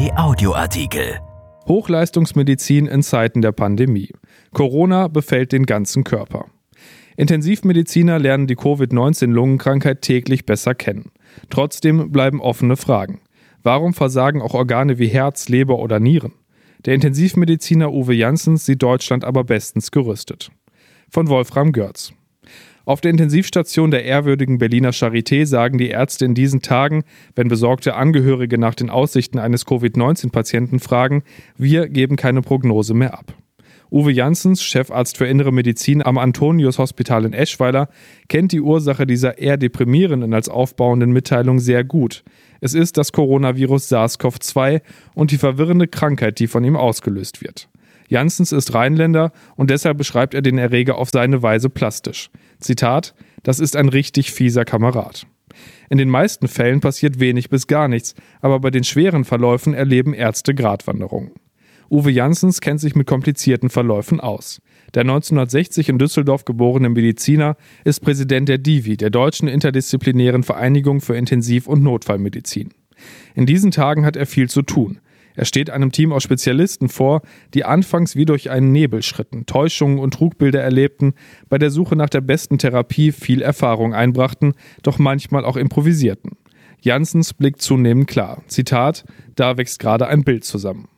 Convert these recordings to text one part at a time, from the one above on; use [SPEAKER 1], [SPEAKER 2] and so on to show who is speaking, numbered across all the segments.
[SPEAKER 1] Kai Audioartikel.
[SPEAKER 2] Hochleistungsmedizin in Zeiten der Pandemie. Corona befällt den ganzen Körper. Intensivmediziner lernen die Covid-19-Lungenkrankheit täglich besser kennen. Trotzdem bleiben offene Fragen. Warum versagen auch Organe wie Herz, Leber oder Nieren? Der Intensivmediziner Uwe Janssens sieht Deutschland aber bestens gerüstet. Von Wolfram Görz. Auf der Intensivstation der ehrwürdigen Berliner Charité sagen die Ärzte in diesen Tagen, wenn besorgte Angehörige nach den Aussichten eines Covid-19-Patienten fragen, wir geben keine Prognose mehr ab. Uwe Janssens, Chefarzt für innere Medizin am Antonius Hospital in Eschweiler, kennt die Ursache dieser eher deprimierenden als aufbauenden Mitteilung sehr gut. Es ist das Coronavirus SARS-CoV-2 und die verwirrende Krankheit, die von ihm ausgelöst wird. Janssens ist Rheinländer und deshalb beschreibt er den Erreger auf seine Weise plastisch. Zitat: Das ist ein richtig fieser Kamerad. In den meisten Fällen passiert wenig bis gar nichts, aber bei den schweren Verläufen erleben Ärzte Gratwanderungen. Uwe Janssens kennt sich mit komplizierten Verläufen aus. Der 1960 in Düsseldorf geborene Mediziner ist Präsident der DIVI, der Deutschen Interdisziplinären Vereinigung für Intensiv- und Notfallmedizin. In diesen Tagen hat er viel zu tun. Er steht einem Team aus Spezialisten vor, die anfangs wie durch einen Nebel schritten, Täuschungen und Trugbilder erlebten, bei der Suche nach der besten Therapie viel Erfahrung einbrachten, doch manchmal auch improvisierten. Janssens blickt zunehmend klar. Zitat: Da wächst gerade ein Bild zusammen.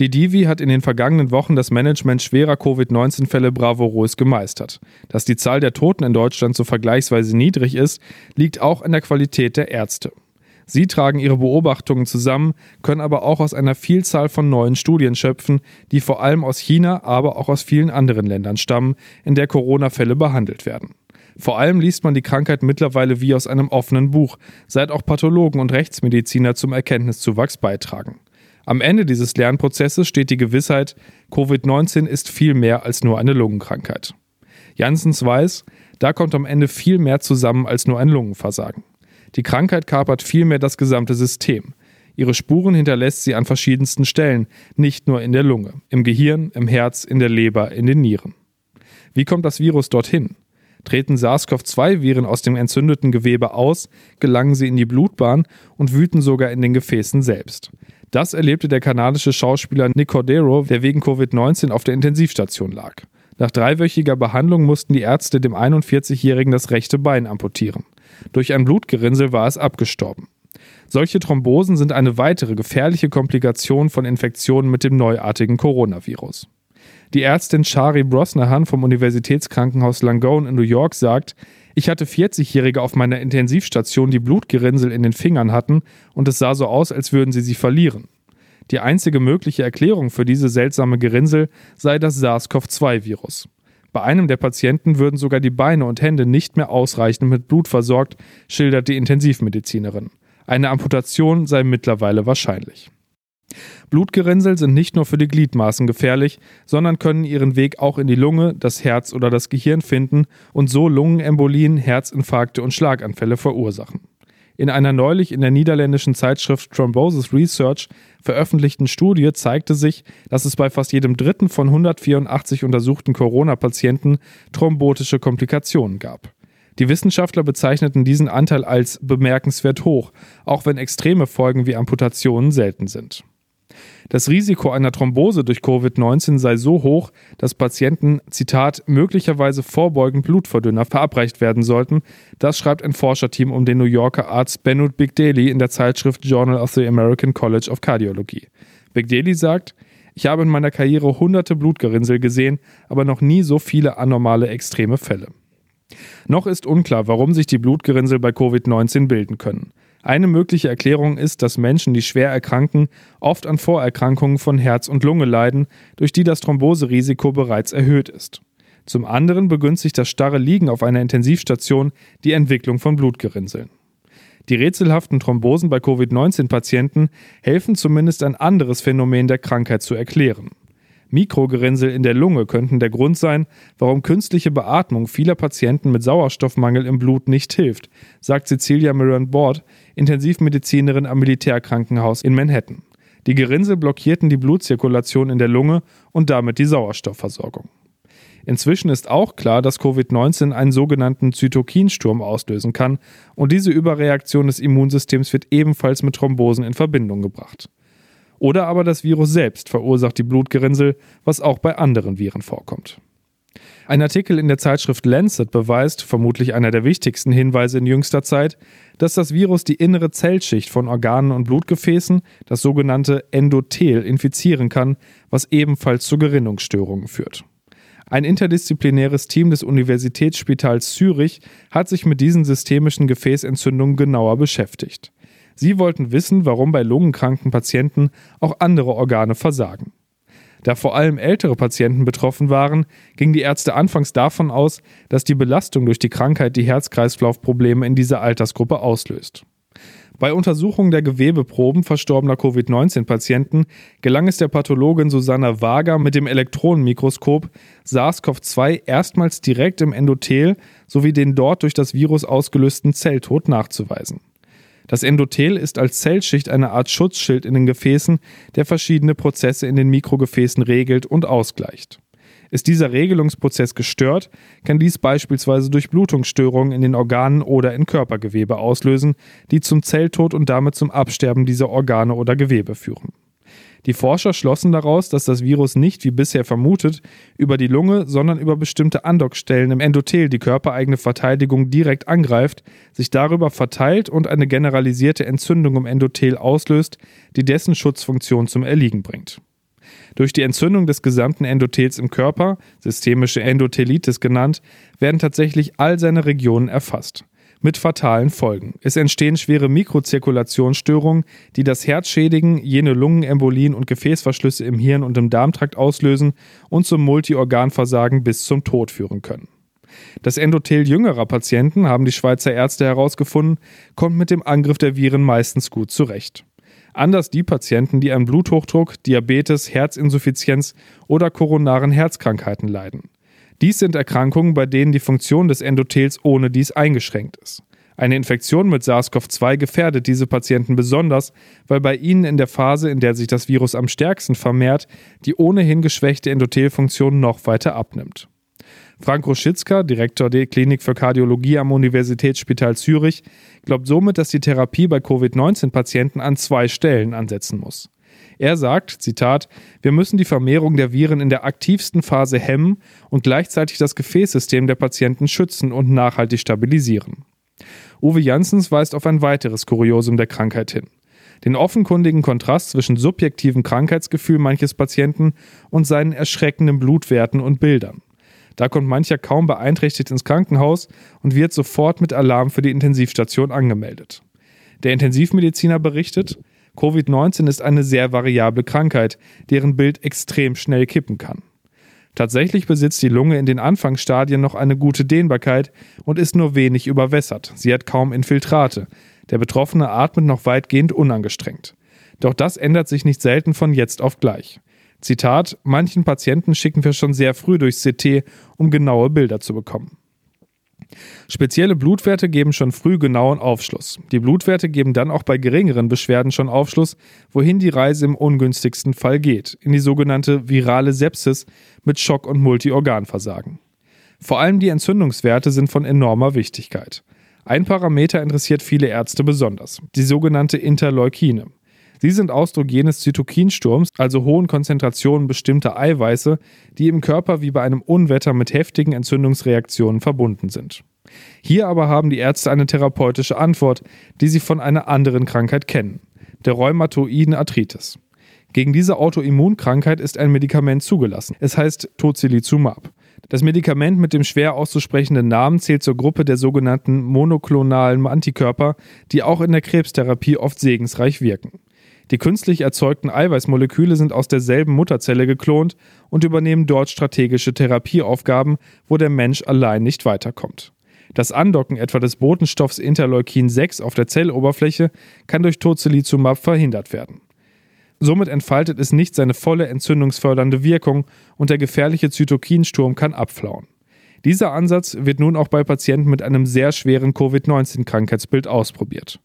[SPEAKER 2] Die Divi hat in den vergangenen Wochen das Management schwerer Covid-19-Fälle bravourös gemeistert. Dass die Zahl der Toten in Deutschland so vergleichsweise niedrig ist, liegt auch an der Qualität der Ärzte. Sie tragen ihre Beobachtungen zusammen, können aber auch aus einer Vielzahl von neuen Studien schöpfen, die vor allem aus China, aber auch aus vielen anderen Ländern stammen, in der Corona-Fälle behandelt werden. Vor allem liest man die Krankheit mittlerweile wie aus einem offenen Buch, seit auch Pathologen und Rechtsmediziner zum Erkenntniszuwachs beitragen. Am Ende dieses Lernprozesses steht die Gewissheit, Covid-19 ist viel mehr als nur eine Lungenkrankheit. Janssens weiß, da kommt am Ende viel mehr zusammen als nur ein Lungenversagen. Die Krankheit kapert vielmehr das gesamte System. Ihre Spuren hinterlässt sie an verschiedensten Stellen, nicht nur in der Lunge, im Gehirn, im Herz, in der Leber, in den Nieren. Wie kommt das Virus dorthin? Treten SARS-CoV-2-Viren aus dem entzündeten Gewebe aus, gelangen sie in die Blutbahn und wüten sogar in den Gefäßen selbst. Das erlebte der kanadische Schauspieler Nick Cordero, der wegen Covid-19 auf der Intensivstation lag. Nach dreiwöchiger Behandlung mussten die Ärzte dem 41-Jährigen das rechte Bein amputieren. Durch ein Blutgerinnsel war es abgestorben. Solche Thrombosen sind eine weitere gefährliche Komplikation von Infektionen mit dem neuartigen Coronavirus. Die Ärztin Shari Brosnahan vom Universitätskrankenhaus Langone in New York sagt, ich hatte 40-Jährige auf meiner Intensivstation, die Blutgerinnsel in den Fingern hatten und es sah so aus, als würden sie sie verlieren. Die einzige mögliche Erklärung für diese seltsame Gerinnsel sei das SARS-CoV-2-Virus. Bei einem der Patienten würden sogar die Beine und Hände nicht mehr ausreichend mit Blut versorgt, schildert die Intensivmedizinerin. Eine Amputation sei mittlerweile wahrscheinlich. Blutgerinnsel sind nicht nur für die Gliedmaßen gefährlich, sondern können ihren Weg auch in die Lunge, das Herz oder das Gehirn finden und so Lungenembolien, Herzinfarkte und Schlaganfälle verursachen. In einer neulich in der niederländischen Zeitschrift Thrombosis Research veröffentlichten Studie zeigte sich, dass es bei fast jedem dritten von 184 untersuchten Corona-Patienten thrombotische Komplikationen gab. Die Wissenschaftler bezeichneten diesen Anteil als bemerkenswert hoch, auch wenn extreme Folgen wie Amputationen selten sind. Das Risiko einer Thrombose durch Covid-19 sei so hoch, dass Patienten, Zitat, möglicherweise vorbeugend Blutverdünner verabreicht werden sollten. Das schreibt ein Forscherteam um den New Yorker Arzt Benut Bigdeli in der Zeitschrift Journal of the American College of Cardiology. Bigdeli sagt, ich habe in meiner Karriere hunderte Blutgerinnsel gesehen, aber noch nie so viele anormale extreme Fälle. Noch ist unklar, warum sich die Blutgerinnsel bei Covid-19 bilden können. Eine mögliche Erklärung ist, dass Menschen, die schwer erkranken, oft an Vorerkrankungen von Herz und Lunge leiden, durch die das Thromboserisiko bereits erhöht ist. Zum anderen begünstigt das starre Liegen auf einer Intensivstation die Entwicklung von Blutgerinnseln. Die rätselhaften Thrombosen bei Covid-19-Patienten helfen zumindest ein anderes Phänomen der Krankheit zu erklären. Mikrogerinnsel in der Lunge könnten der Grund sein, warum künstliche Beatmung vieler Patienten mit Sauerstoffmangel im Blut nicht hilft, sagt Cecilia Mirand Bord, Intensivmedizinerin am Militärkrankenhaus in Manhattan. Die Gerinnsel blockierten die Blutzirkulation in der Lunge und damit die Sauerstoffversorgung. Inzwischen ist auch klar, dass Covid-19 einen sogenannten Zytokinsturm auslösen kann und diese Überreaktion des Immunsystems wird ebenfalls mit Thrombosen in Verbindung gebracht. Oder aber das Virus selbst verursacht die Blutgerinnsel, was auch bei anderen Viren vorkommt. Ein Artikel in der Zeitschrift Lancet beweist, vermutlich einer der wichtigsten Hinweise in jüngster Zeit, dass das Virus die innere Zellschicht von Organen und Blutgefäßen, das sogenannte Endothel, infizieren kann, was ebenfalls zu Gerinnungsstörungen führt. Ein interdisziplinäres Team des Universitätsspitals Zürich hat sich mit diesen systemischen Gefäßentzündungen genauer beschäftigt. Sie wollten wissen, warum bei lungenkranken Patienten auch andere Organe versagen. Da vor allem ältere Patienten betroffen waren, gingen die Ärzte anfangs davon aus, dass die Belastung durch die Krankheit die Herz-Kreislauf-Probleme in dieser Altersgruppe auslöst. Bei Untersuchungen der Gewebeproben verstorbener Covid-19-Patienten gelang es der Pathologin Susanna Wager mit dem Elektronenmikroskop SARS-CoV-2 erstmals direkt im Endothel sowie den dort durch das Virus ausgelösten Zelltod nachzuweisen. Das Endothel ist als Zellschicht eine Art Schutzschild in den Gefäßen, der verschiedene Prozesse in den Mikrogefäßen regelt und ausgleicht. Ist dieser Regelungsprozess gestört, kann dies beispielsweise durch Blutungsstörungen in den Organen oder in Körpergewebe auslösen, die zum Zelltod und damit zum Absterben dieser Organe oder Gewebe führen. Die Forscher schlossen daraus, dass das Virus nicht, wie bisher vermutet, über die Lunge, sondern über bestimmte Andockstellen im Endothel die körpereigene Verteidigung direkt angreift, sich darüber verteilt und eine generalisierte Entzündung im Endothel auslöst, die dessen Schutzfunktion zum Erliegen bringt. Durch die Entzündung des gesamten Endothels im Körper, systemische Endothelitis genannt, werden tatsächlich all seine Regionen erfasst mit fatalen Folgen. Es entstehen schwere Mikrozirkulationsstörungen, die das Herz schädigen, jene Lungenembolien und Gefäßverschlüsse im Hirn und im Darmtrakt auslösen und zum Multiorganversagen bis zum Tod führen können. Das Endothel jüngerer Patienten, haben die Schweizer Ärzte herausgefunden, kommt mit dem Angriff der Viren meistens gut zurecht. Anders die Patienten, die an Bluthochdruck, Diabetes, Herzinsuffizienz oder koronaren Herzkrankheiten leiden. Dies sind Erkrankungen, bei denen die Funktion des Endothels ohne dies eingeschränkt ist. Eine Infektion mit SARS-CoV-2 gefährdet diese Patienten besonders, weil bei ihnen in der Phase, in der sich das Virus am stärksten vermehrt, die ohnehin geschwächte Endothelfunktion noch weiter abnimmt. Frank Roschitzka, Direktor der Klinik für Kardiologie am Universitätsspital Zürich, glaubt somit, dass die Therapie bei Covid-19-Patienten an zwei Stellen ansetzen muss. Er sagt, Zitat, wir müssen die Vermehrung der Viren in der aktivsten Phase hemmen und gleichzeitig das Gefäßsystem der Patienten schützen und nachhaltig stabilisieren. Uwe Janssens weist auf ein weiteres Kuriosum der Krankheit hin. Den offenkundigen Kontrast zwischen subjektivem Krankheitsgefühl manches Patienten und seinen erschreckenden Blutwerten und Bildern. Da kommt mancher kaum beeinträchtigt ins Krankenhaus und wird sofort mit Alarm für die Intensivstation angemeldet. Der Intensivmediziner berichtet, Covid-19 ist eine sehr variable Krankheit, deren Bild extrem schnell kippen kann. Tatsächlich besitzt die Lunge in den Anfangsstadien noch eine gute Dehnbarkeit und ist nur wenig überwässert. Sie hat kaum Infiltrate. Der Betroffene atmet noch weitgehend unangestrengt. Doch das ändert sich nicht selten von jetzt auf gleich. Zitat: Manchen Patienten schicken wir schon sehr früh durchs CT, um genaue Bilder zu bekommen. Spezielle Blutwerte geben schon früh genauen Aufschluss. Die Blutwerte geben dann auch bei geringeren Beschwerden schon Aufschluss, wohin die Reise im ungünstigsten Fall geht, in die sogenannte virale Sepsis mit Schock- und Multiorganversagen. Vor allem die Entzündungswerte sind von enormer Wichtigkeit. Ein Parameter interessiert viele Ärzte besonders, die sogenannte Interleukine. Sie sind Ausdruck jenes Zytokinsturms, also hohen Konzentrationen bestimmter Eiweiße, die im Körper wie bei einem Unwetter mit heftigen Entzündungsreaktionen verbunden sind. Hier aber haben die Ärzte eine therapeutische Antwort, die sie von einer anderen Krankheit kennen, der rheumatoiden Arthritis. Gegen diese Autoimmunkrankheit ist ein Medikament zugelassen. Es heißt Tocilizumab. Das Medikament mit dem schwer auszusprechenden Namen zählt zur Gruppe der sogenannten monoklonalen Antikörper, die auch in der Krebstherapie oft segensreich wirken. Die künstlich erzeugten Eiweißmoleküle sind aus derselben Mutterzelle geklont und übernehmen dort strategische Therapieaufgaben, wo der Mensch allein nicht weiterkommt. Das Andocken etwa des Botenstoffs Interleukin 6 auf der Zelloberfläche kann durch Tocilizumab verhindert werden. Somit entfaltet es nicht seine volle entzündungsfördernde Wirkung und der gefährliche Zytokinsturm kann abflauen. Dieser Ansatz wird nun auch bei Patienten mit einem sehr schweren Covid-19-Krankheitsbild ausprobiert.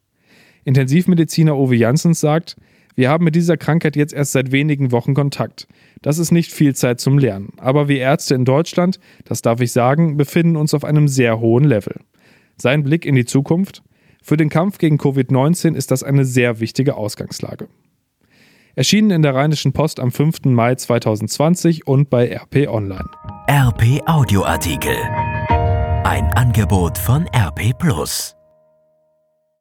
[SPEAKER 2] Intensivmediziner Uwe Janssens sagt, wir haben mit dieser Krankheit jetzt erst seit wenigen Wochen Kontakt. Das ist nicht viel Zeit zum Lernen. Aber wir Ärzte in Deutschland, das darf ich sagen, befinden uns auf einem sehr hohen Level. Sein Blick in die Zukunft? Für den Kampf gegen Covid-19 ist das eine sehr wichtige Ausgangslage. Erschienen in der Rheinischen Post am 5. Mai 2020 und bei RP Online.
[SPEAKER 1] RP Audioartikel. Ein Angebot von RP Plus.